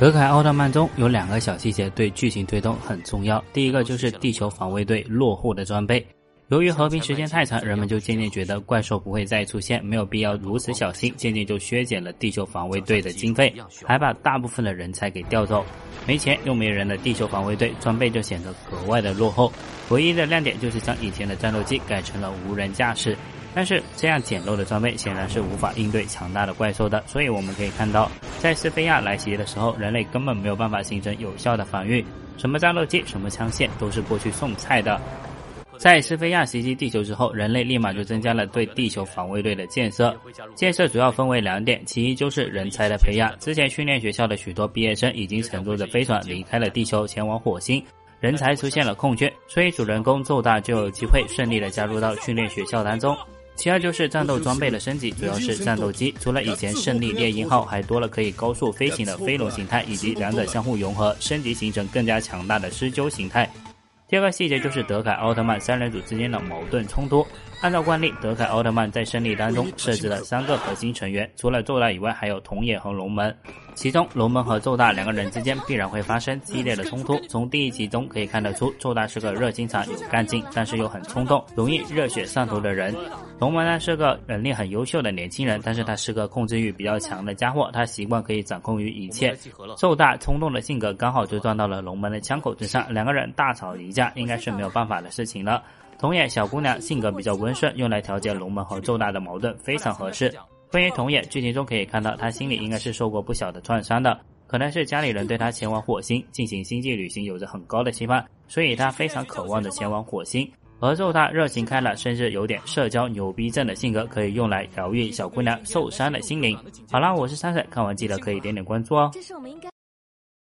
德凯奥特曼中有两个小细节对剧情推动很重要，第一个就是地球防卫队落后的装备。由于和平时间太长，人们就渐渐觉得怪兽不会再出现，没有必要如此小心，渐渐就削减了地球防卫队的经费，还把大部分的人才给调走。没钱又没人的地球防卫队装备就显得格外的落后。唯一的亮点就是将以前的战斗机改成了无人驾驶。但是这样简陋的装备显然是无法应对强大的怪兽的，所以我们可以看到，在斯菲亚来袭的时候，人类根本没有办法形成有效的防御，什么战斗机、什么枪械都是过去送菜的。在斯菲亚袭击地球之后，人类立马就增加了对地球防卫队的建设。建设主要分为两点，其一就是人才的培养。之前训练学校的许多毕业生已经乘坐着飞船离开了地球，前往火星，人才出现了空缺，所以主人公宙大就有机会顺利的加入到训练学校当中。其二就是战斗装备的升级，主要是战斗机，除了以前胜利猎鹰号，还多了可以高速飞行的飞龙形态，以及两者相互融合，升级形成更加强大的狮鹫形态。第二个细节就是德凯奥特曼三人组之间的矛盾冲突。按照惯例，德凯奥特曼在胜利当中设置了三个核心成员，除了宙大以外，还有童野和龙门。其中，龙门和宙大两个人之间必然会发生激烈的冲突。从第一集中可以看得出，宙大是个热心肠、有干劲，但是又很冲动、容易热血上头的人。龙门呢是个能力很优秀的年轻人，但是他是个控制欲比较强的家伙，他习惯可以掌控于一切。宙大冲动的性格刚好就撞到了龙门的枪口之上，两个人大吵一架，应该是没有办法的事情了。童野小姑娘性格比较温顺，用来调节龙门和宙大的矛盾非常合适。关于童野，剧情中可以看到她心里应该是受过不小的创伤的，可能是家里人对她前往火星进行星际旅行有着很高的期望，所以她非常渴望的前往火星。而宙大热情开朗，甚至有点社交牛逼症的性格，可以用来疗愈小姑娘受伤的心灵。好了，我是三水，看完记得可以点点关注哦。这是我们应该。